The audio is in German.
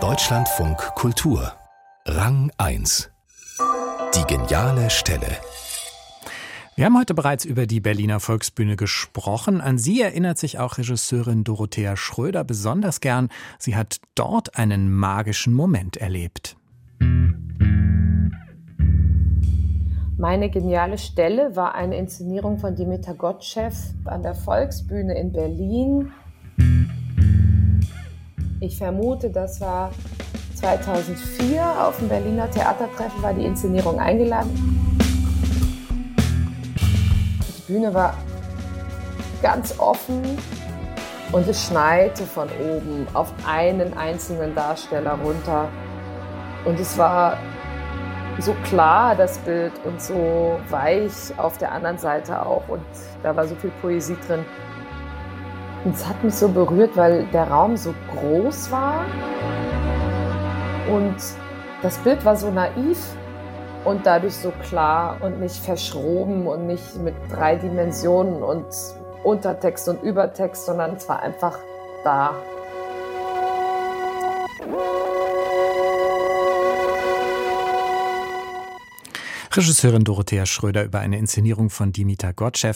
Deutschlandfunk Kultur Rang 1 Die geniale Stelle wir haben heute bereits über die Berliner Volksbühne gesprochen. An sie erinnert sich auch Regisseurin Dorothea Schröder besonders gern. Sie hat dort einen magischen Moment erlebt. Meine geniale Stelle war eine Inszenierung von Dimitar Gottschew an der Volksbühne in Berlin. Ich vermute, das war 2004 auf dem Berliner Theatertreffen, war die Inszenierung eingeladen. Bühne war ganz offen und es schneite von oben auf einen einzelnen Darsteller runter. Und es war so klar, das Bild, und so weich auf der anderen Seite auch. Und da war so viel Poesie drin. Und es hat mich so berührt, weil der Raum so groß war. Und das Bild war so naiv und dadurch so klar und nicht verschroben und nicht mit drei Dimensionen und Untertext und Übertext, sondern es war einfach da. Regisseurin Dorothea Schröder über eine Inszenierung von Dimitar Gottschew.